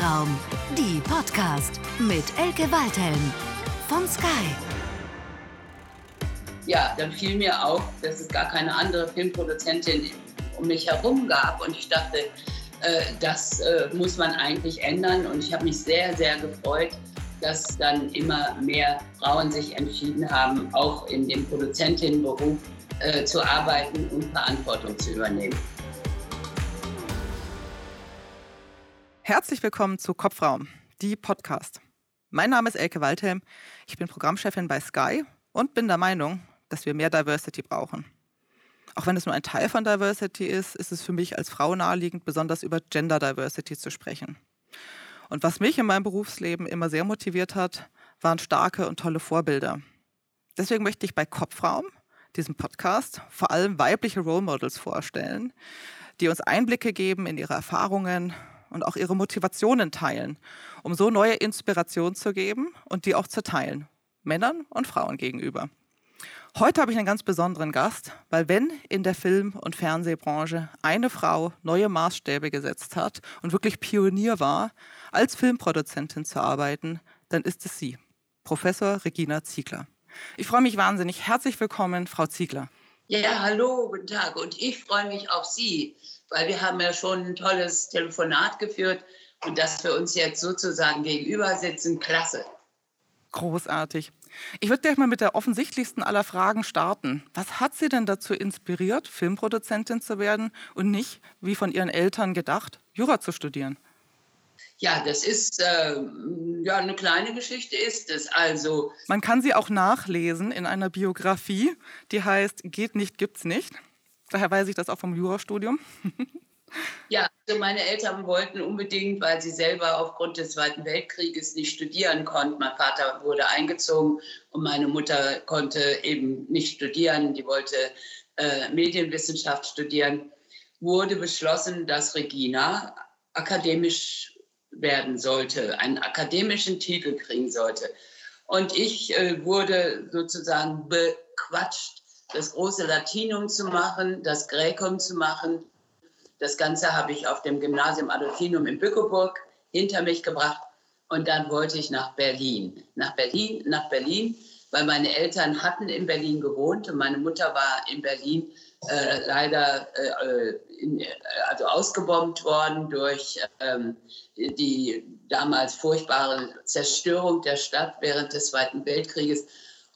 Kopfraum, die Podcast mit Elke Waldhelm von Sky. Ja, dann fiel mir auf, dass es gar keine andere Filmproduzentin um mich herum gab und ich dachte, äh, das äh, muss man eigentlich ändern und ich habe mich sehr, sehr gefreut, dass dann immer mehr Frauen sich entschieden haben, auch in dem Produzentinnenberuf äh, zu arbeiten und Verantwortung zu übernehmen. Herzlich willkommen zu Kopfraum, die Podcast. Mein Name ist Elke Waldhelm, ich bin Programmchefin bei Sky und bin der Meinung, dass wir mehr Diversity brauchen. Auch wenn es nur ein Teil von Diversity ist, ist es für mich als Frau naheliegend, besonders über Gender Diversity zu sprechen. Und was mich in meinem Berufsleben immer sehr motiviert hat, waren starke und tolle Vorbilder. Deswegen möchte ich bei Kopfraum, diesem Podcast, vor allem weibliche Role Models vorstellen, die uns Einblicke geben in ihre Erfahrungen, und auch ihre Motivationen teilen, um so neue Inspiration zu geben und die auch zu teilen, Männern und Frauen gegenüber. Heute habe ich einen ganz besonderen Gast, weil wenn in der Film- und Fernsehbranche eine Frau neue Maßstäbe gesetzt hat und wirklich Pionier war, als Filmproduzentin zu arbeiten, dann ist es sie, Professor Regina Ziegler. Ich freue mich wahnsinnig. Herzlich willkommen, Frau Ziegler. Ja, hallo, guten Tag. Und ich freue mich auf Sie weil wir haben ja schon ein tolles Telefonat geführt und dass wir uns jetzt sozusagen gegenüber sitzen, klasse. Großartig. Ich würde gleich mal mit der offensichtlichsten aller Fragen starten. Was hat Sie denn dazu inspiriert, Filmproduzentin zu werden und nicht, wie von Ihren Eltern gedacht, Jura zu studieren? Ja, das ist äh, ja eine kleine Geschichte ist es. Also man kann sie auch nachlesen in einer Biografie, die heißt "Geht nicht, gibt's nicht". Daher weiß ich das auch vom Jurastudium. Ja, also meine Eltern wollten unbedingt, weil sie selber aufgrund des Zweiten Weltkrieges nicht studieren konnten. Mein Vater wurde eingezogen und meine Mutter konnte eben nicht studieren. Die wollte äh, Medienwissenschaft studieren. Wurde beschlossen, dass Regina akademisch werden sollte, einen akademischen Titel kriegen sollte. Und ich äh, wurde sozusagen bequatscht das große Latinum zu machen, das Gräkum zu machen. Das Ganze habe ich auf dem Gymnasium Adolfinum in Bückeburg hinter mich gebracht. Und dann wollte ich nach Berlin. Nach Berlin, nach Berlin, weil meine Eltern hatten in Berlin gewohnt und meine Mutter war in Berlin äh, leider äh, in, also ausgebombt worden durch ähm, die damals furchtbare Zerstörung der Stadt während des Zweiten Weltkrieges.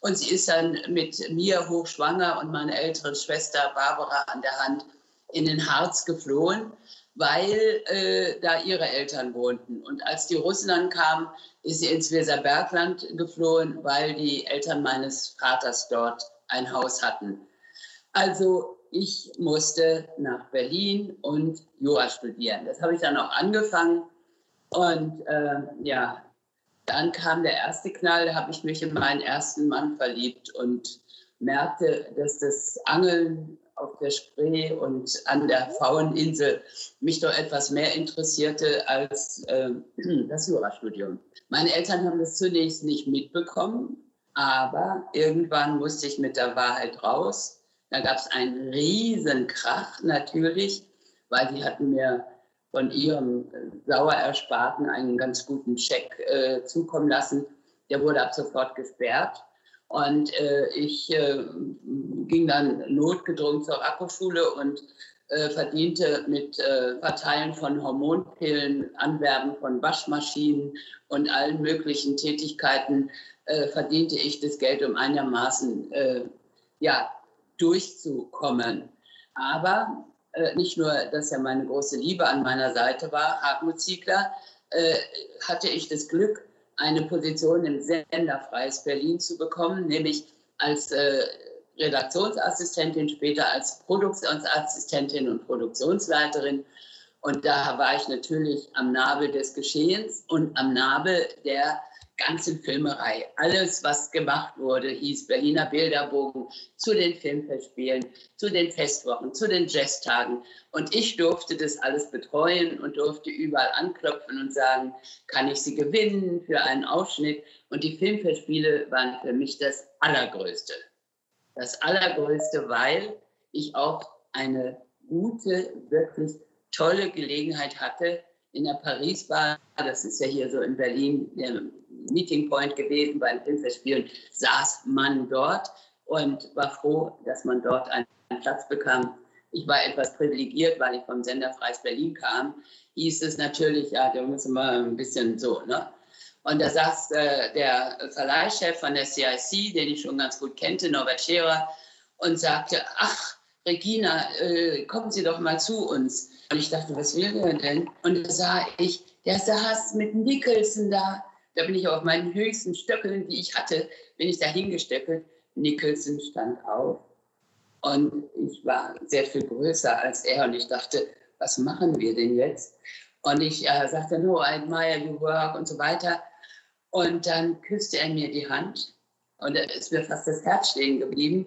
Und sie ist dann mit mir hochschwanger und meiner älteren Schwester Barbara an der Hand in den Harz geflohen, weil äh, da ihre Eltern wohnten. Und als die Russen dann kamen, ist sie ins Weserbergland geflohen, weil die Eltern meines Vaters dort ein Haus hatten. Also ich musste nach Berlin und Jura studieren. Das habe ich dann auch angefangen. Und äh, ja, dann kam der erste Knall, da habe ich mich in meinen ersten Mann verliebt und merkte, dass das Angeln auf der Spree und an der Fraueninsel mich doch etwas mehr interessierte als äh, das Jurastudium. Meine Eltern haben das zunächst nicht mitbekommen, aber irgendwann musste ich mit der Wahrheit raus. Da gab es einen Riesenkrach natürlich, weil sie hatten mir von ihrem äh, sauer Ersparten einen ganz guten Scheck äh, zukommen lassen. Der wurde ab sofort gesperrt. Und äh, ich äh, ging dann notgedrungen zur Akkuschule und äh, verdiente mit äh, Verteilen von Hormonpillen, Anwerben von Waschmaschinen und allen möglichen Tätigkeiten, verdiente ich das Geld, um einigermaßen ja, durchzukommen. Aber äh, nicht nur, dass er meine große Liebe an meiner Seite war, Hartmut Ziegler, äh, hatte ich das Glück, eine Position im Sender Freies Berlin zu bekommen, nämlich als äh, Redaktionsassistentin, später als Produktionsassistentin und Produktionsleiterin. Und da war ich natürlich am Nabel des Geschehens und am Nabel der ganzen Filmerei. Alles, was gemacht wurde, hieß Berliner Bilderbogen zu den Filmfestspielen, zu den Festwochen, zu den Jazztagen. Und ich durfte das alles betreuen und durfte überall anklopfen und sagen, kann ich sie gewinnen für einen Ausschnitt? Und die Filmfestspiele waren für mich das Allergrößte. Das Allergrößte, weil ich auch eine gute, wirklich tolle Gelegenheit hatte, in der Paris-Bar, das ist ja hier so in Berlin der Meeting Point gewesen bei den Filmfestspielen, saß man dort und war froh, dass man dort einen Platz bekam. Ich war etwas privilegiert, weil ich vom Sender Freies Berlin kam. Hieß es natürlich, ja, da müssen wir ein bisschen so, ne? Und da saß äh, der Verleihchef von der CIC, den ich schon ganz gut kannte, Norbert Scherer, und sagte, ach, Regina, äh, kommen Sie doch mal zu uns. Und ich dachte, was will der denn? Und da sah ich, der saß mit Nicholson da. Da bin ich auf meinen höchsten Stöckeln, die ich hatte, bin ich da hingestöckelt. Nicholson stand auf. Und ich war sehr viel größer als er. Und ich dachte, was machen wir denn jetzt? Und ich äh, sagte, no, I admire your work und so weiter. Und dann küsste er mir die Hand. Und da ist mir fast das Herz stehen geblieben.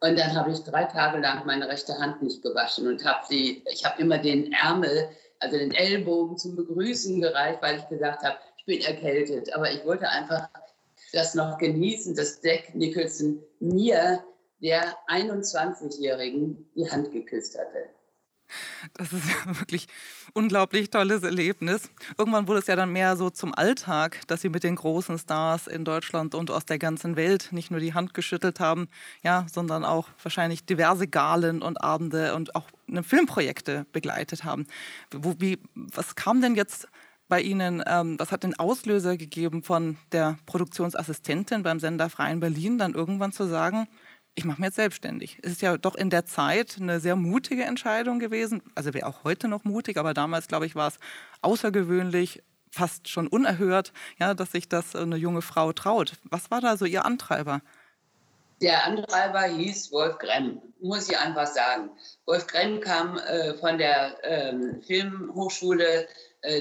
Und dann habe ich drei Tage lang meine rechte Hand nicht gewaschen und habe sie, ich habe immer den Ärmel, also den Ellbogen zum Begrüßen gereicht, weil ich gesagt habe, ich bin erkältet. Aber ich wollte einfach das noch genießen, dass Jack Nicholson mir, der 21-Jährigen, die Hand geküsst hatte. Das ist ja wirklich unglaublich tolles Erlebnis. Irgendwann wurde es ja dann mehr so zum Alltag, dass sie mit den großen Stars in Deutschland und aus der ganzen Welt nicht nur die Hand geschüttelt haben, ja, sondern auch wahrscheinlich diverse Galen und Abende und auch ne, Filmprojekte begleitet haben. Wo, wie, was kam denn jetzt bei Ihnen, ähm, was hat den Auslöser gegeben von der Produktionsassistentin beim Sender Freien Berlin, dann irgendwann zu sagen, ich mache mich jetzt selbstständig. Es ist ja doch in der Zeit eine sehr mutige Entscheidung gewesen. Also wäre auch heute noch mutig, aber damals, glaube ich, war es außergewöhnlich, fast schon unerhört, ja, dass sich das eine junge Frau traut. Was war da so Ihr Antreiber? Der Antreiber hieß Wolf Gremm, muss ich einfach sagen. Wolf Gremm kam äh, von der ähm, Filmhochschule äh,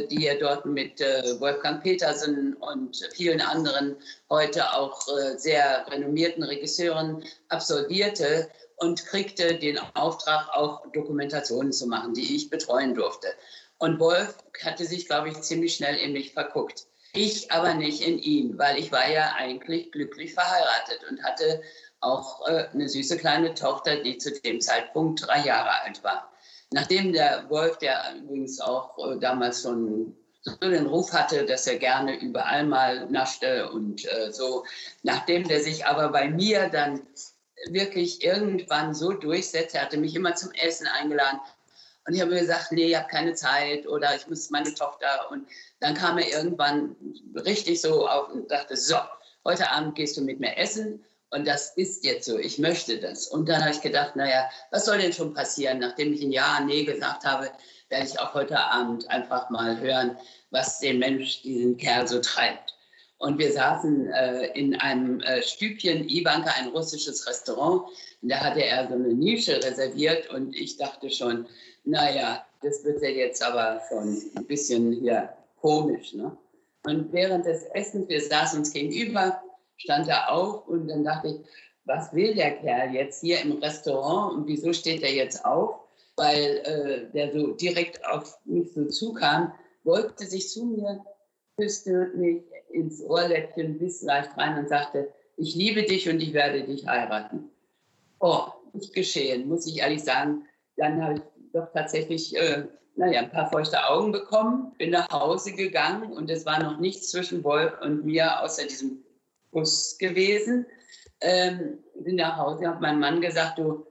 die er dort mit äh, Wolfgang Petersen und vielen anderen heute auch äh, sehr renommierten Regisseuren absolvierte und kriegte den Auftrag, auch Dokumentationen zu machen, die ich betreuen durfte. Und Wolf hatte sich, glaube ich, ziemlich schnell in mich verguckt. Ich aber nicht in ihn, weil ich war ja eigentlich glücklich verheiratet und hatte auch eine süße kleine Tochter, die zu dem Zeitpunkt drei Jahre alt war. Nachdem der Wolf, der übrigens auch äh, damals schon so den Ruf hatte, dass er gerne überall mal naschte und äh, so, nachdem der sich aber bei mir dann wirklich irgendwann so durchsetzte, er hatte mich immer zum Essen eingeladen. Und ich habe gesagt, nee, ich habe keine Zeit oder ich muss meine Tochter und dann kam er irgendwann richtig so auf und dachte, so, heute Abend gehst du mit mir essen und das ist jetzt so, ich möchte das. Und dann habe ich gedacht, naja, was soll denn schon passieren? Nachdem ich ein Ja, Nee gesagt habe, werde ich auch heute Abend einfach mal hören, was den Mensch, diesen Kerl so treibt. Und wir saßen äh, in einem äh, Stübchen, Ivanka, ein russisches Restaurant. Und da hatte er so eine Nische reserviert und ich dachte schon, naja, das wird ja jetzt aber schon ein bisschen hier komisch. Ne? Und während des Essens, wir saßen uns gegenüber, stand er auf und dann dachte ich, was will der Kerl jetzt hier im Restaurant und wieso steht er jetzt auf? Weil äh, der so direkt auf mich so zukam, beugte sich zu mir, küsste mich ins Ohrläppchen bis leicht rein und sagte, ich liebe dich und ich werde dich heiraten. Oh, nicht geschehen, muss ich ehrlich sagen. Dann habe ich doch tatsächlich äh, naja, ein paar feuchte Augen bekommen, bin nach Hause gegangen und es war noch nichts zwischen Wolf und mir außer diesem Bus gewesen. Ähm, bin nach Hause, habe meinem Mann gesagt, du,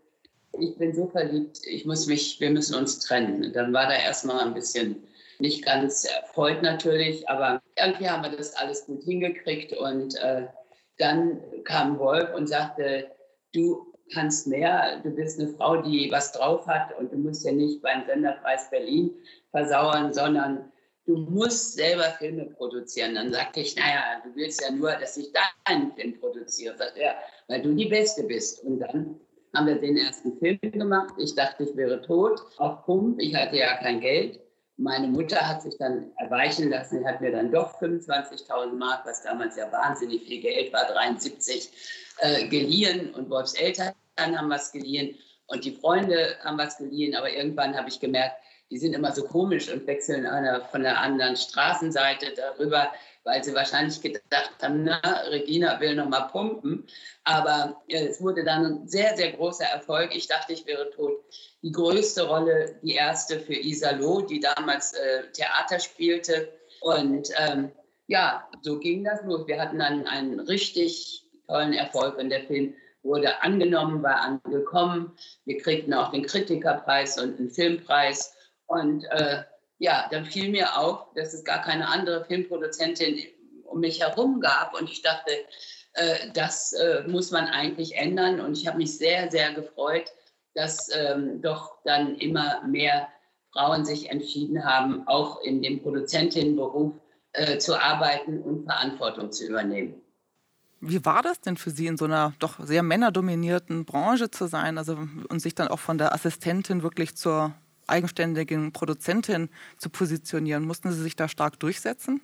ich bin so verliebt, ich muss mich, wir müssen uns trennen. Dann war da erstmal ein bisschen nicht ganz erfreut natürlich, aber irgendwie haben wir das alles gut hingekriegt und äh, dann kam Wolf und sagte, du kannst mehr, du bist eine Frau, die was drauf hat und du musst ja nicht beim Senderpreis Berlin versauern, sondern du musst selber Filme produzieren. Dann sagte ich, naja, du willst ja nur, dass ich deinen Film produziere. Sagt weil du die Beste bist. Und dann haben wir den ersten Film gemacht. Ich dachte, ich wäre tot, auf Pump. Ich hatte ja kein Geld. Meine Mutter hat sich dann erweichen lassen, hat mir dann doch 25.000 Mark, was damals ja wahnsinnig viel Geld war, 73, äh, geliehen. Und Wolfs Eltern haben was geliehen und die Freunde haben was geliehen. Aber irgendwann habe ich gemerkt, die sind immer so komisch und wechseln einer von der anderen Straßenseite darüber, weil sie wahrscheinlich gedacht haben, na, Regina will noch mal pumpen. Aber es wurde dann ein sehr, sehr großer Erfolg. Ich dachte, ich wäre tot. Die größte Rolle, die erste für Isa Loh, die damals äh, Theater spielte. Und ähm, ja, so ging das los. Wir hatten dann einen richtig tollen Erfolg und der Film wurde angenommen, war angekommen. Wir kriegten auch den Kritikerpreis und einen Filmpreis. Und äh, ja, dann fiel mir auf, dass es gar keine andere Filmproduzentin um mich herum gab. Und ich dachte, äh, das äh, muss man eigentlich ändern. Und ich habe mich sehr, sehr gefreut, dass ähm, doch dann immer mehr Frauen sich entschieden haben, auch in dem Produzentinnenberuf äh, zu arbeiten und Verantwortung zu übernehmen. Wie war das denn für Sie, in so einer doch sehr männerdominierten Branche zu sein also, und sich dann auch von der Assistentin wirklich zur eigenständigen Produzentin zu positionieren? Mussten Sie sich da stark durchsetzen?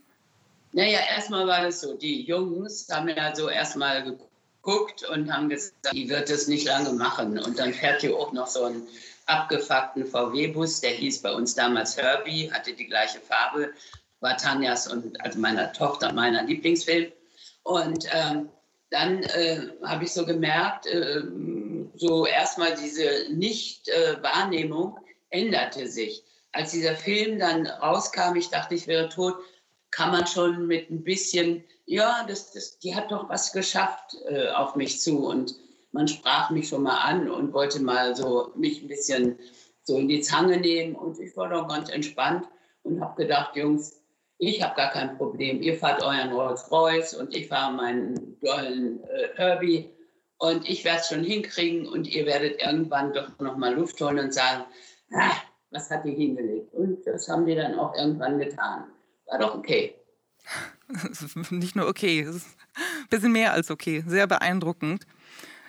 Naja, erstmal war das so. Die Jungs haben ja so erstmal geguckt und haben gesagt, die wird es nicht lange machen. Und dann fährt hier auch noch so ein abgefuckten VW-Bus, der hieß bei uns damals Herbie, hatte die gleiche Farbe, war Tanjas und also meiner Tochter meiner Lieblingsfilm. Und ähm, dann äh, habe ich so gemerkt, äh, so erstmal diese Nicht-Wahrnehmung, äh, änderte sich. Als dieser Film dann rauskam, ich dachte, ich wäre tot, kam man schon mit ein bisschen, ja, das, das, die hat doch was geschafft äh, auf mich zu. Und man sprach mich schon mal an und wollte mal so mich ein bisschen so in die Zange nehmen. Und ich war doch ganz entspannt und habe gedacht, Jungs, ich habe gar kein Problem. Ihr fahrt euren Rolls Royce und ich fahre meinen dollen äh, Herbie. Und ich werde es schon hinkriegen und ihr werdet irgendwann doch noch mal Luft holen und sagen, ah, was hat die hingelegt? Und das haben die dann auch irgendwann getan. War doch okay. Nicht nur okay, es ist ein bisschen mehr als okay. Sehr beeindruckend.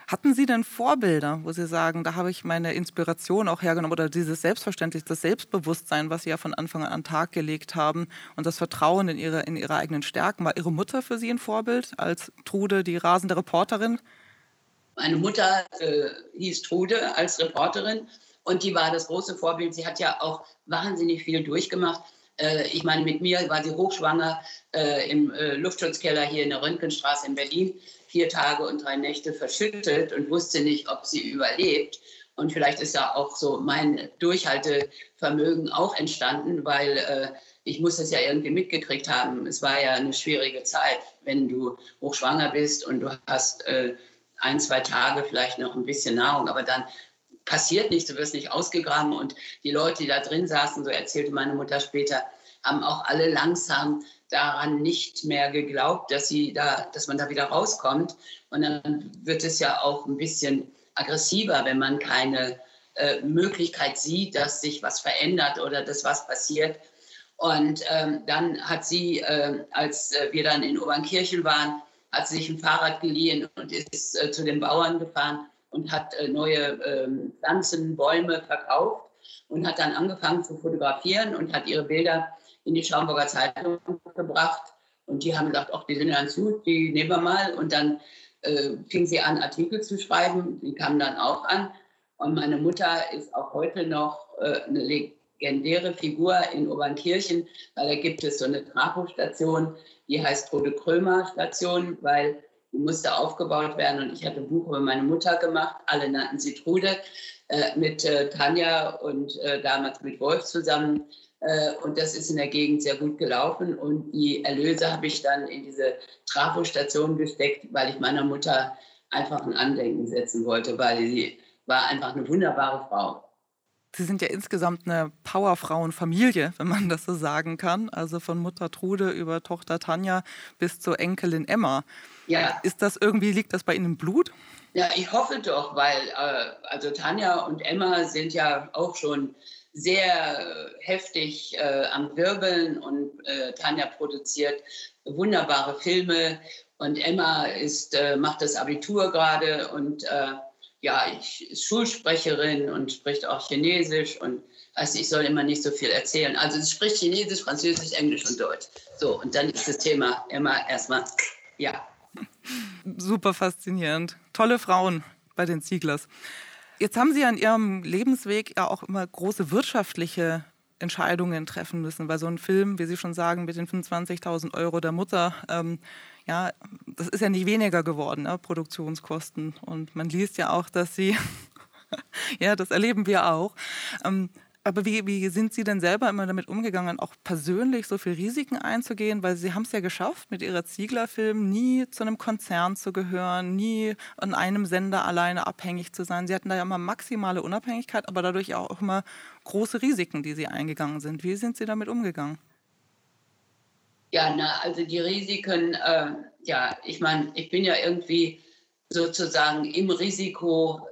Hatten Sie denn Vorbilder, wo Sie sagen, da habe ich meine Inspiration auch hergenommen oder dieses Selbstverständnis, das Selbstbewusstsein, was Sie ja von Anfang an an den Tag gelegt haben und das Vertrauen in Ihre, in Ihre eigenen Stärken? War Ihre Mutter für Sie ein Vorbild als Trude, die rasende Reporterin? Meine Mutter äh, hieß Trude als Reporterin und die war das große Vorbild. Sie hat ja auch wahnsinnig viel durchgemacht. Äh, ich meine, mit mir war sie hochschwanger äh, im äh, Luftschutzkeller hier in der Röntgenstraße in Berlin. Vier Tage und drei Nächte verschüttet und wusste nicht, ob sie überlebt. Und vielleicht ist ja auch so mein Durchhaltevermögen auch entstanden, weil äh, ich muss es ja irgendwie mitgekriegt haben. Es war ja eine schwierige Zeit, wenn du hochschwanger bist und du hast äh, ein, zwei Tage vielleicht noch ein bisschen Nahrung, aber dann passiert nichts, du wirst nicht ausgegraben. Und die Leute, die da drin saßen, so erzählte meine Mutter später, haben auch alle langsam daran nicht mehr geglaubt, dass, sie da, dass man da wieder rauskommt. Und dann wird es ja auch ein bisschen aggressiver, wenn man keine äh, Möglichkeit sieht, dass sich was verändert oder dass was passiert. Und ähm, dann hat sie, äh, als wir dann in Obernkirchen waren, hat sie sich ein Fahrrad geliehen und ist äh, zu den Bauern gefahren und hat äh, neue ähm, Pflanzen, Bäume verkauft und hat dann angefangen zu fotografieren und hat ihre Bilder in die Schaumburger Zeitung gebracht. Und die haben gesagt, ach, die sind ganz gut, die nehmen wir mal. Und dann äh, fing sie an, Artikel zu schreiben. Die kamen dann auch an. Und meine Mutter ist auch heute noch äh, eine legendäre Figur in Obernkirchen, weil da gibt es so eine Trafostation, die heißt Tode Krömer Station, weil musste aufgebaut werden und ich hatte ein Buch über meine Mutter gemacht. Alle nannten sie Trude äh, mit äh, Tanja und äh, damals mit Wolf zusammen. Äh, und das ist in der Gegend sehr gut gelaufen. Und die Erlöse habe ich dann in diese Trafostation gesteckt, weil ich meiner Mutter einfach ein Andenken setzen wollte, weil sie war einfach eine wunderbare Frau. Sie sind ja insgesamt eine Powerfrauenfamilie, wenn man das so sagen kann. Also von Mutter Trude über Tochter Tanja bis zur Enkelin Emma. Ja. Ist das irgendwie, liegt das bei Ihnen im Blut? Ja, ich hoffe doch, weil äh, also Tanja und Emma sind ja auch schon sehr äh, heftig äh, am Wirbeln und äh, Tanja produziert wunderbare Filme und Emma ist, äh, macht das Abitur gerade und äh, ja, ich ist Schulsprecherin und spricht auch Chinesisch und also ich soll immer nicht so viel erzählen. Also sie spricht Chinesisch, Französisch, Englisch und Deutsch. So, und dann ist das Thema immer erstmal, ja. Super faszinierend. Tolle Frauen bei den Zieglers. Jetzt haben Sie an Ihrem Lebensweg ja auch immer große wirtschaftliche Entscheidungen treffen müssen, weil so ein Film, wie Sie schon sagen, mit den 25.000 Euro der Mutter, ähm, ja, das ist ja nicht weniger geworden, ne, Produktionskosten. Und man liest ja auch, dass Sie, ja, das erleben wir auch, ähm, aber wie, wie sind Sie denn selber immer damit umgegangen, auch persönlich so viele Risiken einzugehen? Weil Sie haben es ja geschafft, mit Ihrer Ziegler-Film nie zu einem Konzern zu gehören, nie an einem Sender alleine abhängig zu sein. Sie hatten da ja immer maximale Unabhängigkeit, aber dadurch auch immer große Risiken, die Sie eingegangen sind. Wie sind Sie damit umgegangen? Ja, na, also die Risiken, äh, ja, ich meine, ich bin ja irgendwie sozusagen im Risikoland,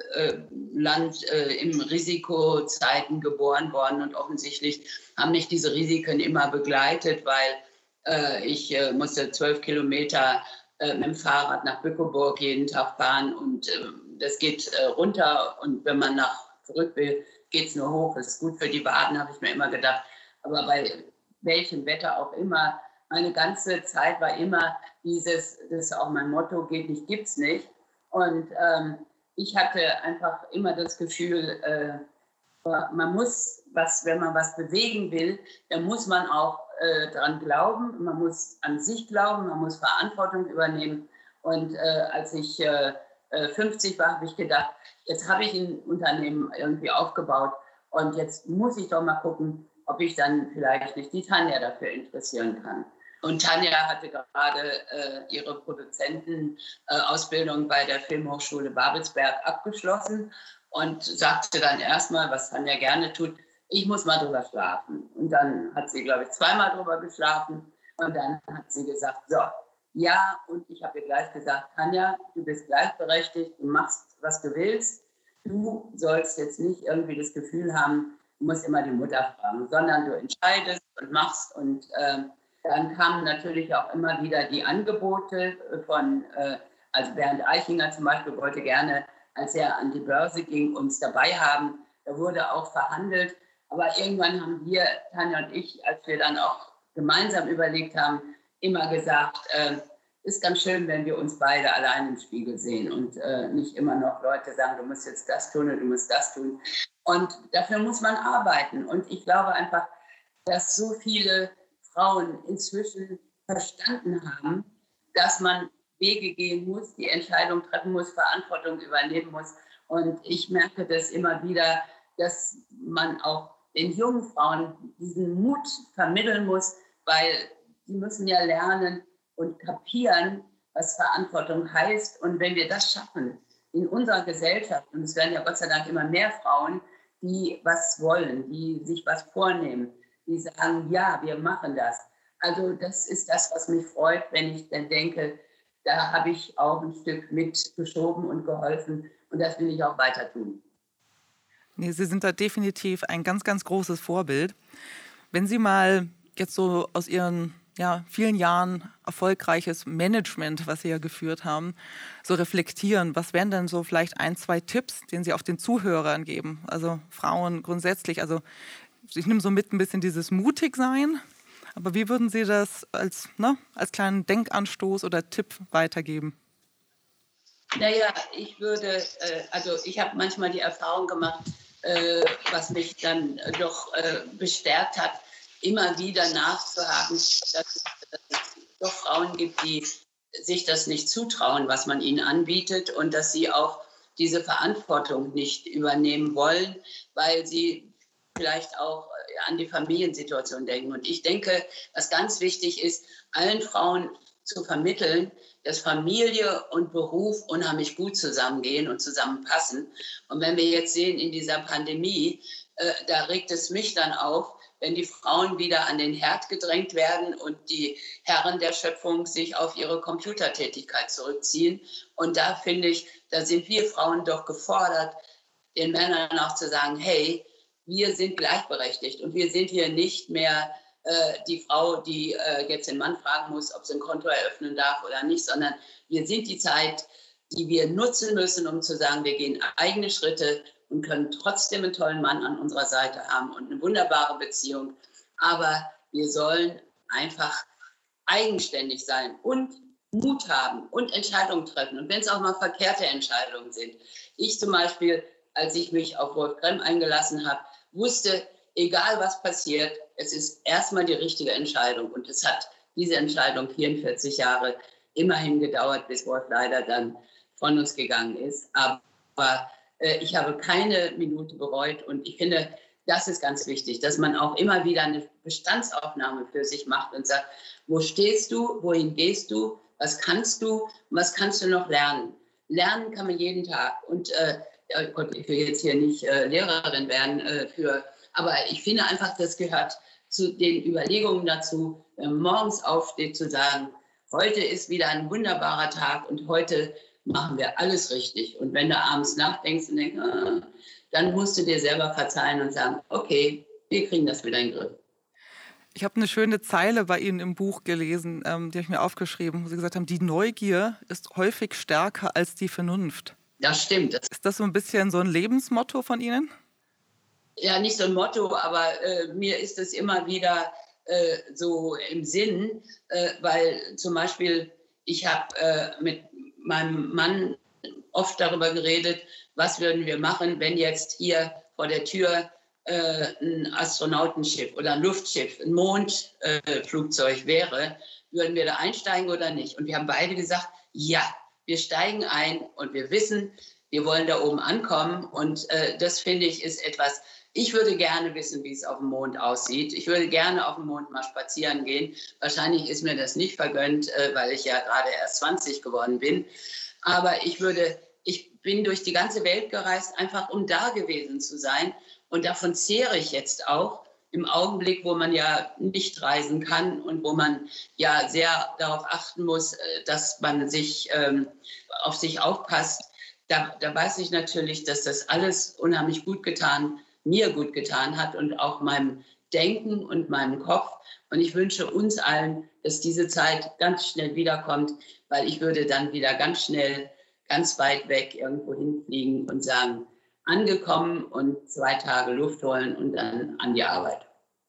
äh, im Risikozeiten geboren worden und offensichtlich haben mich diese Risiken immer begleitet, weil äh, ich äh, musste zwölf Kilometer äh, mit dem Fahrrad nach Bückeburg jeden Tag fahren und äh, das geht äh, runter und wenn man nach zurück will, geht es nur hoch. Das ist gut für die Waden, habe ich mir immer gedacht. Aber bei welchem Wetter auch immer, meine ganze Zeit war immer dieses, das ist auch mein Motto, geht nicht, gibt's nicht. Und ähm, ich hatte einfach immer das Gefühl, äh, man muss was, wenn man was bewegen will, dann muss man auch äh, daran glauben, man muss an sich glauben, man muss Verantwortung übernehmen. Und äh, als ich äh, 50 äh, war, habe ich gedacht, jetzt habe ich ein Unternehmen irgendwie aufgebaut und jetzt muss ich doch mal gucken, ob ich dann vielleicht nicht die Tanja dafür interessieren kann. Und Tanja hatte gerade äh, ihre Produzentenausbildung äh, bei der Filmhochschule Babelsberg abgeschlossen und sagte dann erstmal, was Tanja gerne tut, ich muss mal drüber schlafen. Und dann hat sie, glaube ich, zweimal drüber geschlafen. Und dann hat sie gesagt, so, ja, und ich habe ihr gleich gesagt, Tanja, du bist gleichberechtigt, du machst, was du willst. Du sollst jetzt nicht irgendwie das Gefühl haben, du musst immer die Mutter fragen, sondern du entscheidest und machst und äh, dann kamen natürlich auch immer wieder die Angebote von, äh, also Bernd Eichinger zum Beispiel wollte gerne, als er an die Börse ging, uns dabei haben. Da wurde auch verhandelt. Aber irgendwann haben wir, Tanja und ich, als wir dann auch gemeinsam überlegt haben, immer gesagt, äh, ist ganz schön, wenn wir uns beide allein im Spiegel sehen und äh, nicht immer noch Leute sagen, du musst jetzt das tun und du musst das tun. Und dafür muss man arbeiten. Und ich glaube einfach, dass so viele Frauen inzwischen verstanden haben, dass man Wege gehen muss, die Entscheidung treffen muss, Verantwortung übernehmen muss. Und ich merke das immer wieder, dass man auch den jungen Frauen diesen Mut vermitteln muss, weil sie müssen ja lernen und kapieren, was Verantwortung heißt. Und wenn wir das schaffen in unserer Gesellschaft, und es werden ja Gott sei Dank immer mehr Frauen, die was wollen, die sich was vornehmen, die sagen, ja, wir machen das. Also das ist das, was mich freut, wenn ich dann denke, da habe ich auch ein Stück mitgeschoben und geholfen und das will ich auch weiter tun. Nee, Sie sind da definitiv ein ganz, ganz großes Vorbild. Wenn Sie mal jetzt so aus Ihren ja, vielen Jahren erfolgreiches Management, was Sie ja geführt haben, so reflektieren, was wären denn so vielleicht ein, zwei Tipps, den Sie auch den Zuhörern geben? Also Frauen grundsätzlich, also ich nehme so mit ein bisschen dieses Mutigsein. Aber wie würden Sie das als, ne, als kleinen Denkanstoß oder Tipp weitergeben? Naja, ich würde, äh, also ich habe manchmal die Erfahrung gemacht, äh, was mich dann äh, doch äh, bestärkt hat, immer wieder nachzuhaken, dass, dass es doch Frauen gibt, die sich das nicht zutrauen, was man ihnen anbietet und dass sie auch diese Verantwortung nicht übernehmen wollen, weil sie vielleicht auch äh, an die Familiensituation denken. Und ich denke, was ganz wichtig ist, allen Frauen zu vermitteln, dass Familie und Beruf unheimlich gut zusammengehen und zusammenpassen. Und wenn wir jetzt sehen in dieser Pandemie, äh, da regt es mich dann auf, wenn die Frauen wieder an den Herd gedrängt werden und die Herren der Schöpfung sich auf ihre Computertätigkeit zurückziehen. Und da finde ich, da sind wir Frauen doch gefordert, den Männern auch zu sagen, hey, wir sind gleichberechtigt und wir sind hier nicht mehr äh, die Frau, die äh, jetzt den Mann fragen muss, ob sie ein Konto eröffnen darf oder nicht, sondern wir sind die Zeit, die wir nutzen müssen, um zu sagen, wir gehen eigene Schritte und können trotzdem einen tollen Mann an unserer Seite haben und eine wunderbare Beziehung. Aber wir sollen einfach eigenständig sein und Mut haben und Entscheidungen treffen. Und wenn es auch mal verkehrte Entscheidungen sind. Ich zum Beispiel, als ich mich auf Wolf Krem eingelassen habe, wusste, egal was passiert, es ist erstmal die richtige Entscheidung. Und es hat diese Entscheidung 44 Jahre immerhin gedauert, bis Wolf leider dann von uns gegangen ist. Aber äh, ich habe keine Minute bereut und ich finde, das ist ganz wichtig, dass man auch immer wieder eine Bestandsaufnahme für sich macht und sagt, wo stehst du, wohin gehst du, was kannst du, was kannst du noch lernen. Lernen kann man jeden Tag. Und äh, Gott, ich will jetzt hier nicht äh, Lehrerin werden äh, für, aber ich finde einfach, das gehört zu den Überlegungen dazu, man morgens aufsteht, zu sagen, heute ist wieder ein wunderbarer Tag und heute machen wir alles richtig. Und wenn du abends nachdenkst und denkst, ah, dann musst du dir selber verzeihen und sagen, okay, wir kriegen das wieder in den Griff. Ich habe eine schöne Zeile bei Ihnen im Buch gelesen, ähm, die habe ich mir aufgeschrieben, wo Sie gesagt haben, die Neugier ist häufig stärker als die Vernunft. Das stimmt. Ist das so ein bisschen so ein Lebensmotto von Ihnen? Ja, nicht so ein Motto, aber äh, mir ist es immer wieder äh, so im Sinn, äh, weil zum Beispiel ich habe äh, mit meinem Mann oft darüber geredet, was würden wir machen, wenn jetzt hier vor der Tür äh, ein Astronautenschiff oder ein Luftschiff, ein Mondflugzeug äh, wäre, würden wir da einsteigen oder nicht? Und wir haben beide gesagt, ja, wir steigen ein und wir wissen, wir wollen da oben ankommen. Und äh, das finde ich ist etwas, ich würde gerne wissen, wie es auf dem Mond aussieht. Ich würde gerne auf dem Mond mal spazieren gehen. Wahrscheinlich ist mir das nicht vergönnt, äh, weil ich ja gerade erst 20 geworden bin. Aber ich würde, ich bin durch die ganze Welt gereist, einfach um da gewesen zu sein. Und davon zehre ich jetzt auch im Augenblick, wo man ja nicht reisen kann und wo man ja sehr darauf achten muss, äh, dass man sich ähm, auf sich aufpasst. Da, da weiß ich natürlich, dass das alles unheimlich gut getan mir gut getan hat und auch meinem Denken und meinem Kopf. Und ich wünsche uns allen, dass diese Zeit ganz schnell wiederkommt, weil ich würde dann wieder ganz schnell, ganz weit weg irgendwo hinfliegen und sagen, angekommen und zwei Tage Luft holen und dann an die Arbeit.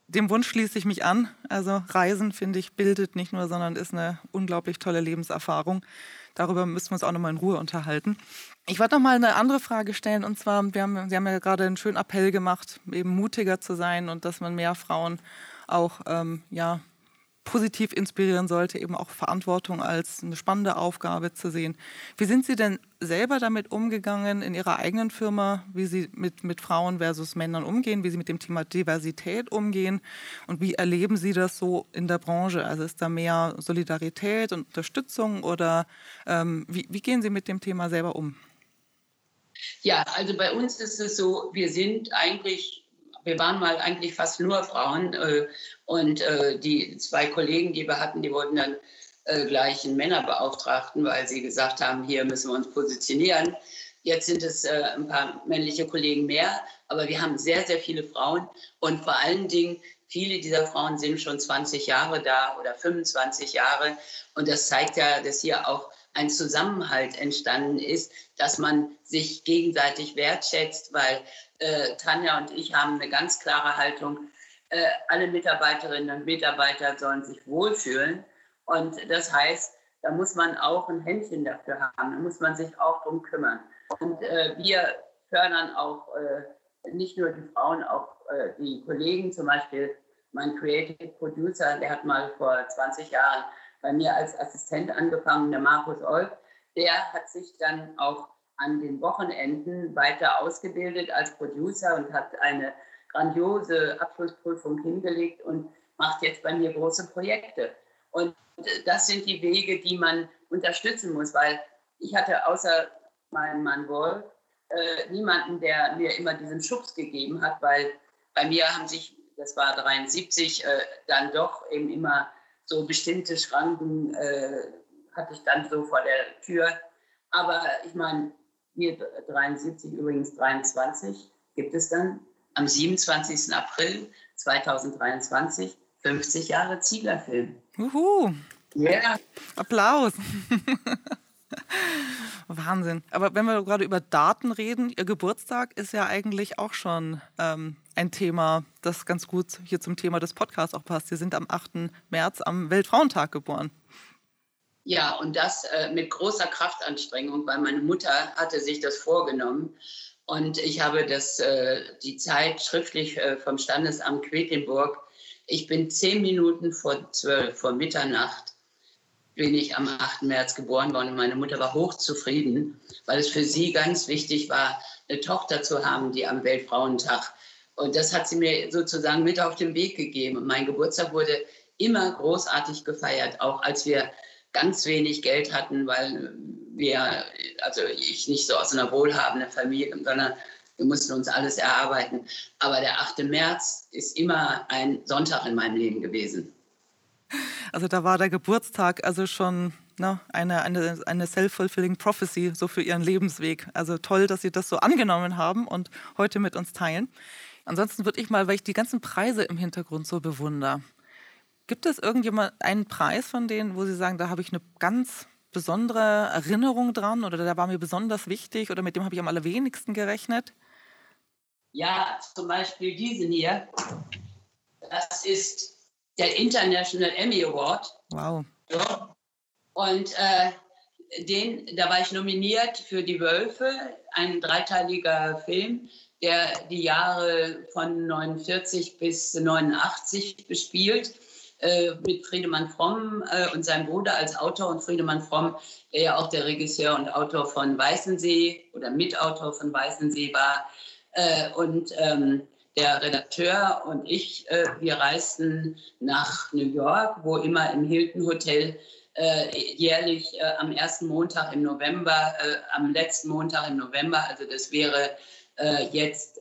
Dem Wunsch schließe ich mich an. Also Reisen, finde ich, bildet nicht nur, sondern ist eine unglaublich tolle Lebenserfahrung. Darüber müssen wir uns auch noch mal in Ruhe unterhalten. Ich wollte noch mal eine andere Frage stellen und zwar, wir haben, Sie haben ja gerade einen schönen Appell gemacht, eben mutiger zu sein und dass man mehr Frauen auch ähm, ja, positiv inspirieren sollte, eben auch Verantwortung als eine spannende Aufgabe zu sehen. Wie sind Sie denn selber damit umgegangen in Ihrer eigenen Firma, wie Sie mit, mit Frauen versus Männern umgehen, wie Sie mit dem Thema Diversität umgehen und wie erleben Sie das so in der Branche? Also ist da mehr Solidarität und Unterstützung oder ähm, wie, wie gehen Sie mit dem Thema selber um? Ja, also bei uns ist es so, wir sind eigentlich wir waren mal eigentlich fast nur Frauen äh, und äh, die zwei Kollegen, die wir hatten, die wollten dann äh, gleich einen Männerbeauftragten, weil sie gesagt haben, hier müssen wir uns positionieren. Jetzt sind es äh, ein paar männliche Kollegen mehr, aber wir haben sehr, sehr viele Frauen und vor allen Dingen viele dieser Frauen sind schon 20 Jahre da oder 25 Jahre und das zeigt ja, dass hier auch ein Zusammenhalt entstanden ist, dass man sich gegenseitig wertschätzt, weil äh, Tanja und ich haben eine ganz klare Haltung. Äh, alle Mitarbeiterinnen und Mitarbeiter sollen sich wohlfühlen. Und das heißt, da muss man auch ein Händchen dafür haben, da muss man sich auch drum kümmern. Und äh, wir fördern auch äh, nicht nur die Frauen, auch äh, die Kollegen, zum Beispiel mein Creative Producer, der hat mal vor 20 Jahren bei mir als Assistent angefangen, der Markus Olf, der hat sich dann auch an den Wochenenden weiter ausgebildet als Producer und hat eine grandiose Abschlussprüfung hingelegt und macht jetzt bei mir große Projekte. Und das sind die Wege, die man unterstützen muss, weil ich hatte außer meinem Mann Wolf äh, niemanden, der mir immer diesen Schubs gegeben hat, weil bei mir haben sich, das war 73, äh, dann doch eben immer so bestimmte Schranken äh, hatte ich dann so vor der Tür. Aber ich meine, hier 73, übrigens 23, gibt es dann am 27. April 2023 50 Jahre Zieglerfilm. Juhu! Ja. Yeah. Applaus! Wahnsinn. Aber wenn wir gerade über Daten reden, Ihr Geburtstag ist ja eigentlich auch schon ähm, ein Thema, das ganz gut hier zum Thema des Podcasts auch passt. Sie sind am 8. März am Weltfrauentag geboren. Ja, und das äh, mit großer Kraftanstrengung, weil meine Mutter hatte sich das vorgenommen. Und ich habe das, äh, die Zeit schriftlich äh, vom Standesamt Quedlinburg. Ich bin zehn Minuten vor zwölf, vor Mitternacht, bin ich am 8. März geboren worden. Meine Mutter war hochzufrieden, weil es für sie ganz wichtig war, eine Tochter zu haben, die am Weltfrauentag. Und das hat sie mir sozusagen mit auf den Weg gegeben. Und mein Geburtstag wurde immer großartig gefeiert, auch als wir ganz wenig Geld hatten, weil wir, also ich nicht so aus einer wohlhabenden Familie, sondern wir mussten uns alles erarbeiten. Aber der 8. März ist immer ein Sonntag in meinem Leben gewesen. Also da war der Geburtstag also schon ne, eine, eine, eine self-fulfilling prophecy so für ihren Lebensweg. Also toll, dass Sie das so angenommen haben und heute mit uns teilen. Ansonsten würde ich mal, weil ich die ganzen Preise im Hintergrund so bewundere, Gibt es irgendjemand einen Preis von denen, wo Sie sagen, da habe ich eine ganz besondere Erinnerung dran oder der war mir besonders wichtig oder mit dem habe ich am allerwenigsten gerechnet? Ja, zum Beispiel diesen hier. Das ist der International Emmy Award. Wow. Ja. Und äh, den, da war ich nominiert für Die Wölfe, ein dreiteiliger Film, der die Jahre von 49 bis 89 bespielt äh, mit Friedemann Fromm äh, und seinem Bruder als Autor und Friedemann Fromm, der ja auch der Regisseur und Autor von Weißensee oder Mitautor von Weißensee war. Äh, und ähm, der Redakteur und ich, äh, wir reisten nach New York, wo immer im Hilton Hotel äh, jährlich äh, am ersten Montag im November, am letzten Montag im November, also das wäre jetzt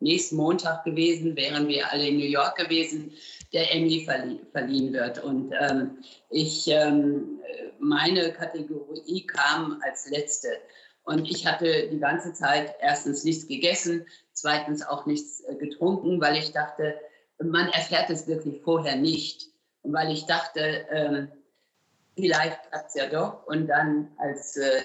nächsten Montag gewesen, wären wir alle in New York gewesen, der Emmy verlie verliehen wird. Und ähm, ich, ähm, meine Kategorie kam als letzte. Und ich hatte die ganze Zeit erstens nichts gegessen, zweitens auch nichts äh, getrunken, weil ich dachte, man erfährt es wirklich vorher nicht. Und weil ich dachte, ähm, vielleicht klappt es ja doch. Und dann, als äh,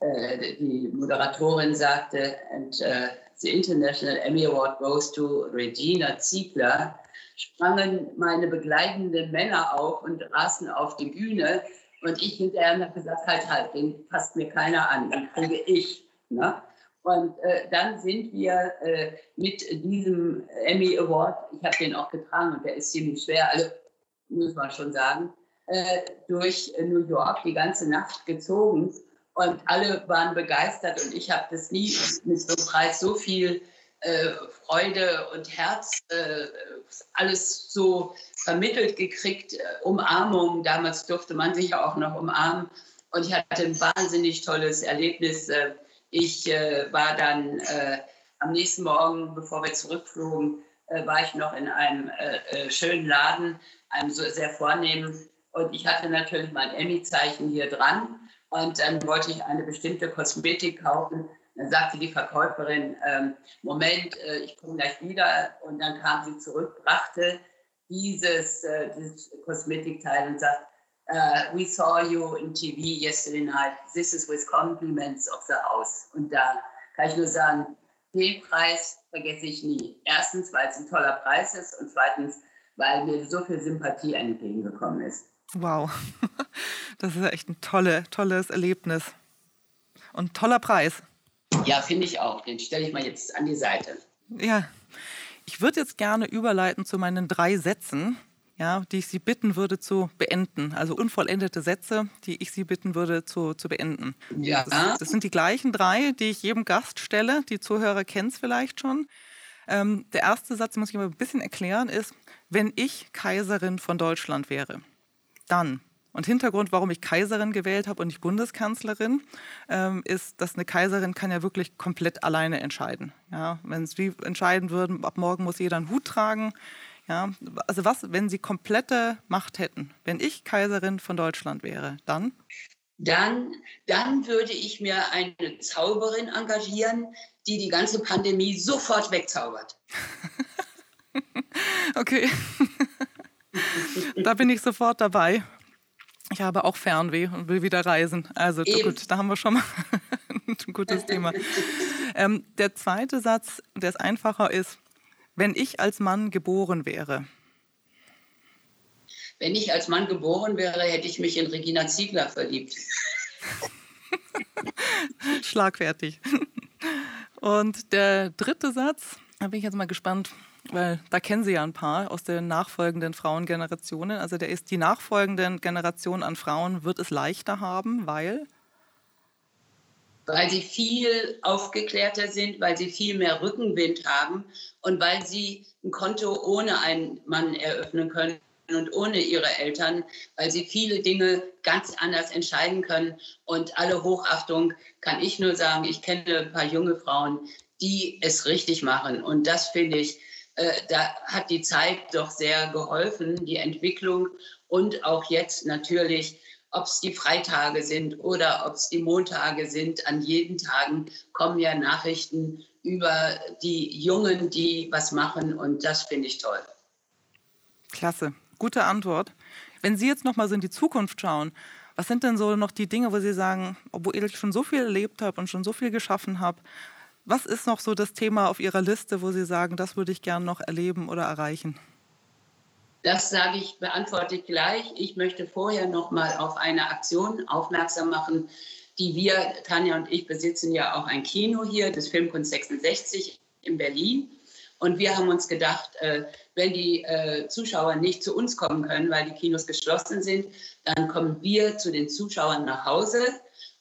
äh, die Moderatorin sagte, and, uh, the International Emmy Award goes to Regina Ziegler, sprangen meine begleitenden Männer auf und rasten auf die Bühne. Und ich hinterher habe gesagt, halt, halt, den passt mir keiner an, den kriege ich. Ne? Und äh, dann sind wir äh, mit diesem Emmy Award, ich habe den auch getragen und der ist ziemlich schwer, also muss man schon sagen, äh, durch New York die ganze Nacht gezogen. Und alle waren begeistert und ich habe das nie mit so einem Preis so viel äh, Freude und Herz, äh, alles so vermittelt gekriegt. Äh, Umarmung, damals durfte man sich ja auch noch umarmen. Und ich hatte ein wahnsinnig tolles Erlebnis. Äh, ich äh, war dann am nächsten Morgen, bevor wir zurückflogen, war ich noch in einem schönen Laden, einem so sehr vornehmen. Und ich hatte natürlich mein Emmy-Zeichen hier dran. Und dann wollte ich eine bestimmte Kosmetik kaufen. Dann sagte die Verkäuferin, ähm, Moment, äh, ich komme gleich wieder. Und dann kam sie zurück, brachte dieses, äh, dieses Kosmetikteil und sagt, uh, we saw you in TV yesterday night. This is with compliments of the house. Und da kann ich nur sagen, den Preis vergesse ich nie. Erstens, weil es ein toller Preis ist und zweitens, weil mir so viel Sympathie entgegengekommen ist. Wow, das ist echt ein tolle, tolles Erlebnis und toller Preis. Ja, finde ich auch. Den stelle ich mal jetzt an die Seite. Ja, ich würde jetzt gerne überleiten zu meinen drei Sätzen, ja, die ich Sie bitten würde zu beenden. Also unvollendete Sätze, die ich Sie bitten würde zu, zu beenden. Ja. Das, das sind die gleichen drei, die ich jedem Gast stelle. Die Zuhörer kennen es vielleicht schon. Ähm, der erste Satz, muss ich mal ein bisschen erklären, ist, wenn ich Kaiserin von Deutschland wäre dann. Und Hintergrund, warum ich Kaiserin gewählt habe und nicht Bundeskanzlerin, ähm, ist, dass eine Kaiserin kann ja wirklich komplett alleine entscheiden. Ja, wenn sie entscheiden würden, ab morgen muss jeder einen Hut tragen. Ja, also was, wenn sie komplette Macht hätten? Wenn ich Kaiserin von Deutschland wäre, dann? Dann, dann würde ich mir eine Zauberin engagieren, die die ganze Pandemie sofort wegzaubert. okay. da bin ich sofort dabei. Ich habe auch Fernweh und will wieder reisen. Also Eben. gut, da haben wir schon mal ein gutes Thema. Ähm, der zweite Satz, der ist einfacher, ist, wenn ich als Mann geboren wäre. Wenn ich als Mann geboren wäre, hätte ich mich in Regina Ziegler verliebt. Schlagfertig. Und der dritte Satz, da bin ich jetzt mal gespannt, weil da kennen Sie ja ein paar aus den nachfolgenden Frauengenerationen. Also der ist, die nachfolgenden Generationen an Frauen wird es leichter haben, weil weil sie viel aufgeklärter sind, weil sie viel mehr Rückenwind haben und weil sie ein Konto ohne einen Mann eröffnen können und ohne ihre Eltern, weil sie viele Dinge ganz anders entscheiden können. Und alle Hochachtung kann ich nur sagen, ich kenne ein paar junge Frauen, die es richtig machen. Und das finde ich, äh, da hat die Zeit doch sehr geholfen, die Entwicklung und auch jetzt natürlich ob es die Freitage sind oder ob es die Montage sind, an jeden Tagen kommen ja Nachrichten über die Jungen, die was machen und das finde ich toll. Klasse, gute Antwort. Wenn Sie jetzt noch mal so in die Zukunft schauen, was sind denn so noch die Dinge, wo Sie sagen, obwohl ich schon so viel erlebt habe und schon so viel geschaffen habe, was ist noch so das Thema auf Ihrer Liste, wo Sie sagen, das würde ich gerne noch erleben oder erreichen? Das sage ich, beantworte ich gleich. Ich möchte vorher noch mal auf eine Aktion aufmerksam machen, die wir, Tanja und ich, besitzen ja auch ein Kino hier, das Filmkunst 66 in Berlin. Und wir haben uns gedacht, äh, wenn die äh, Zuschauer nicht zu uns kommen können, weil die Kinos geschlossen sind, dann kommen wir zu den Zuschauern nach Hause.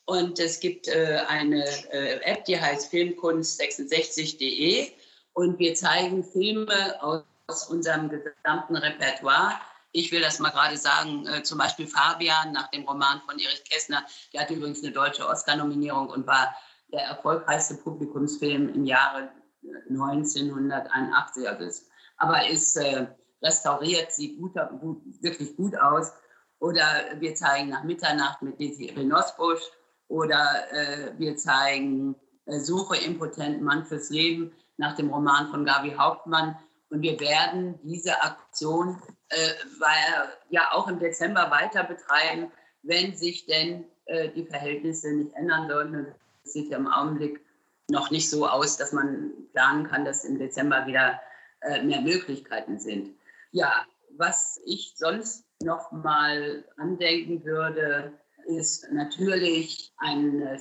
Und es gibt äh, eine App, die heißt filmkunst66.de. Und wir zeigen Filme aus unserem gesamten Repertoire. Ich will das mal gerade sagen, äh, zum Beispiel Fabian nach dem Roman von Erich Kästner, der hatte übrigens eine deutsche Oscar-Nominierung und war der erfolgreichste Publikumsfilm im Jahre 1981. Also ist, aber ist äh, restauriert, sieht gut, gut, wirklich gut aus. Oder wir zeigen nach Mitternacht mit Desi Renosbusch oder äh, wir zeigen äh, Suche impotenten Mann fürs Leben nach dem Roman von Gavi Hauptmann. Und wir werden diese Aktion äh, weil, ja auch im Dezember weiter betreiben, wenn sich denn äh, die Verhältnisse nicht ändern sollten. Es sieht ja im Augenblick noch nicht so aus, dass man planen kann, dass im Dezember wieder äh, mehr Möglichkeiten sind. Ja, was ich sonst noch mal andenken würde, ist natürlich ein äh,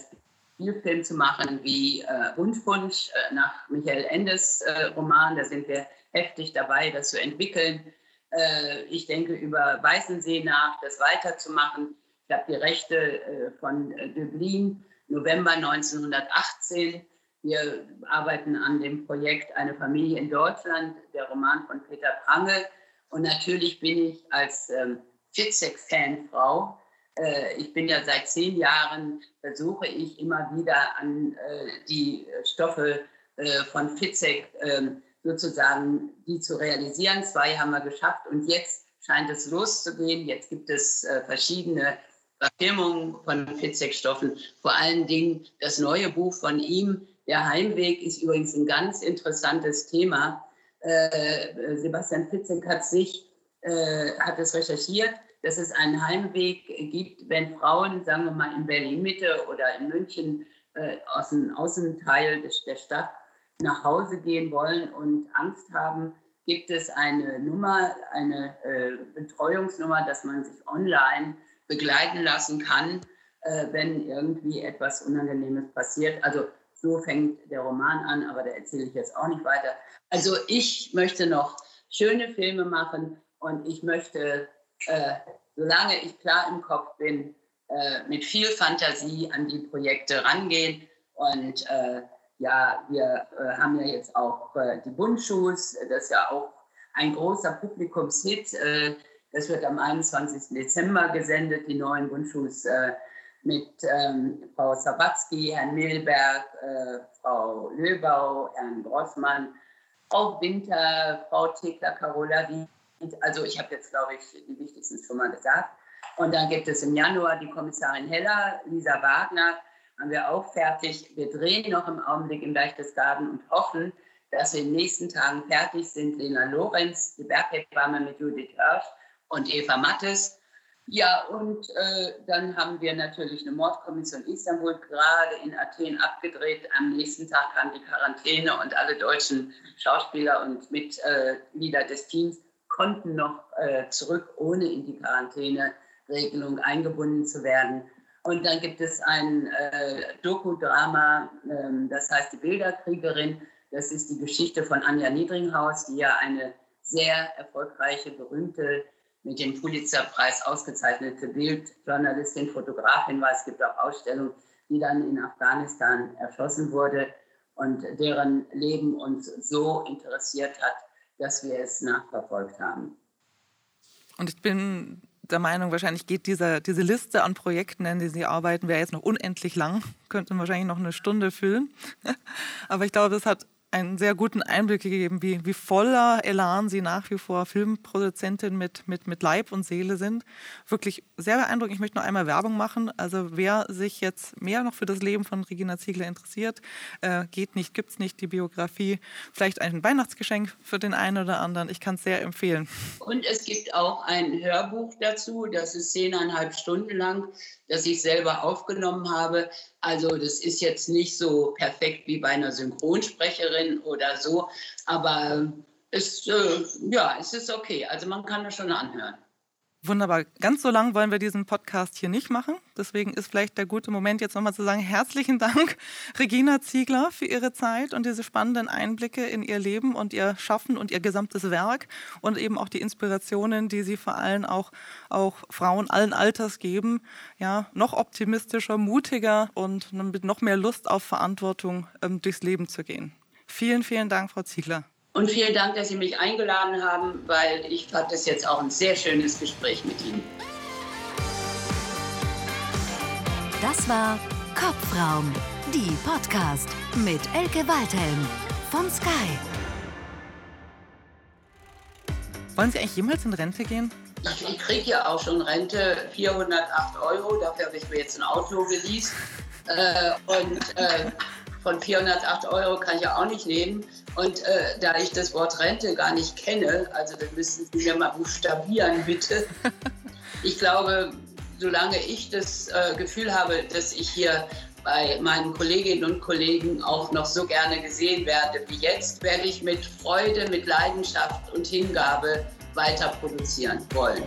Spielfilm zu machen wie äh, äh, nach Michael Endes äh, Roman. Da sind wir heftig dabei, das zu entwickeln. Äh, ich denke über Weißensee nach, das weiterzumachen. Ich habe die Rechte äh, von Dublin, November 1918. Wir arbeiten an dem Projekt Eine Familie in Deutschland, der Roman von Peter Prange. Und natürlich bin ich als ähm, Fitzek-Fanfrau, äh, ich bin ja seit zehn Jahren, versuche ich immer wieder an äh, die Stoffe äh, von Fitzek ähm, sozusagen die zu realisieren. Zwei haben wir geschafft und jetzt scheint es loszugehen. Jetzt gibt es äh, verschiedene Verfilmungen von Fitzek-Stoffen. Vor allen Dingen das neue Buch von ihm, Der Heimweg, ist übrigens ein ganz interessantes Thema. Äh, Sebastian Fitzek hat sich, äh, hat es recherchiert, dass es einen Heimweg gibt, wenn Frauen, sagen wir mal in Berlin-Mitte oder in München äh, aus dem Außenteil des, der Stadt nach Hause gehen wollen und Angst haben, gibt es eine Nummer, eine äh, Betreuungsnummer, dass man sich online begleiten lassen kann, äh, wenn irgendwie etwas Unangenehmes passiert. Also so fängt der Roman an, aber da erzähle ich jetzt auch nicht weiter. Also ich möchte noch schöne Filme machen und ich möchte, äh, solange ich klar im Kopf bin, äh, mit viel Fantasie an die Projekte rangehen und äh, ja, wir äh, haben ja jetzt auch äh, die Bundschuhs, das ist ja auch ein großer Publikumshit. Das wird am 21. Dezember gesendet, die neuen Bundschuhs mit ähm, Frau Sawatzki, Herrn Milberg, äh, Frau Löbau, Herrn Grossmann, Frau Winter, Frau Thekla, Carola. Also ich habe jetzt, glaube ich, die wichtigsten schon mal gesagt. Und dann gibt es im Januar die Kommissarin Heller, Lisa Wagner, haben wir auch fertig. Wir drehen noch im Augenblick im Berchtesgaden und hoffen, dass wir in den nächsten Tagen fertig sind. Lena Lorenz, die Berghebamme mit Judith Hirsch und Eva Mattes. Ja, und äh, dann haben wir natürlich eine Mordkommission Istanbul gerade in Athen abgedreht. Am nächsten Tag kam die Quarantäne und alle deutschen Schauspieler und Mitglieder des Teams konnten noch äh, zurück, ohne in die Quarantäneregelung eingebunden zu werden. Und dann gibt es ein äh, Dokudrama, äh, das heißt Die Bilderkriegerin. Das ist die Geschichte von Anja Niedringhaus, die ja eine sehr erfolgreiche, berühmte, mit dem Pulitzerpreis ausgezeichnete Bildjournalistin, Fotografin war. Es gibt auch Ausstellungen, die dann in Afghanistan erschossen wurde und deren Leben uns so interessiert hat, dass wir es nachverfolgt haben. Und ich bin der Meinung, wahrscheinlich geht diese, diese Liste an Projekten, in denen Sie arbeiten, wäre jetzt noch unendlich lang, könnte wahrscheinlich noch eine Stunde füllen. Aber ich glaube, es hat einen sehr guten Einblick gegeben, wie, wie voller Elan Sie nach wie vor Filmproduzentin mit, mit, mit Leib und Seele sind. Wirklich sehr beeindruckend. Ich möchte noch einmal Werbung machen. Also wer sich jetzt mehr noch für das Leben von Regina Ziegler interessiert, äh, geht nicht, gibt es nicht die Biografie. Vielleicht ein Weihnachtsgeschenk für den einen oder anderen. Ich kann es sehr empfehlen. Und es gibt auch ein Hörbuch dazu, das ist zehneinhalb Stunden lang das ich selber aufgenommen habe. Also das ist jetzt nicht so perfekt wie bei einer Synchronsprecherin oder so, aber es, äh, ja, es ist okay. Also man kann das schon anhören. Wunderbar. Ganz so lang wollen wir diesen Podcast hier nicht machen. Deswegen ist vielleicht der gute Moment, jetzt nochmal zu sagen, herzlichen Dank, Regina Ziegler, für Ihre Zeit und diese spannenden Einblicke in Ihr Leben und Ihr Schaffen und Ihr gesamtes Werk und eben auch die Inspirationen, die Sie vor allem auch, auch Frauen allen Alters geben, ja, noch optimistischer, mutiger und mit noch mehr Lust auf Verantwortung ähm, durchs Leben zu gehen. Vielen, vielen Dank, Frau Ziegler. Und vielen Dank, dass Sie mich eingeladen haben, weil ich fand es jetzt auch ein sehr schönes Gespräch mit Ihnen. Das war Kopfraum, die Podcast mit Elke Waldhelm von Sky. Wollen Sie eigentlich jemals in Rente gehen? Ich kriege ja auch schon Rente, 408 Euro. Dafür habe ich mir jetzt ein Auto geleast. Äh, und äh, von 408 Euro kann ich ja auch nicht leben. Und äh, da ich das Wort Rente gar nicht kenne, also dann müssen Sie mir mal buchstabieren, bitte. Ich glaube, solange ich das äh, Gefühl habe, dass ich hier bei meinen Kolleginnen und Kollegen auch noch so gerne gesehen werde wie jetzt, werde ich mit Freude, mit Leidenschaft und Hingabe weiter produzieren wollen.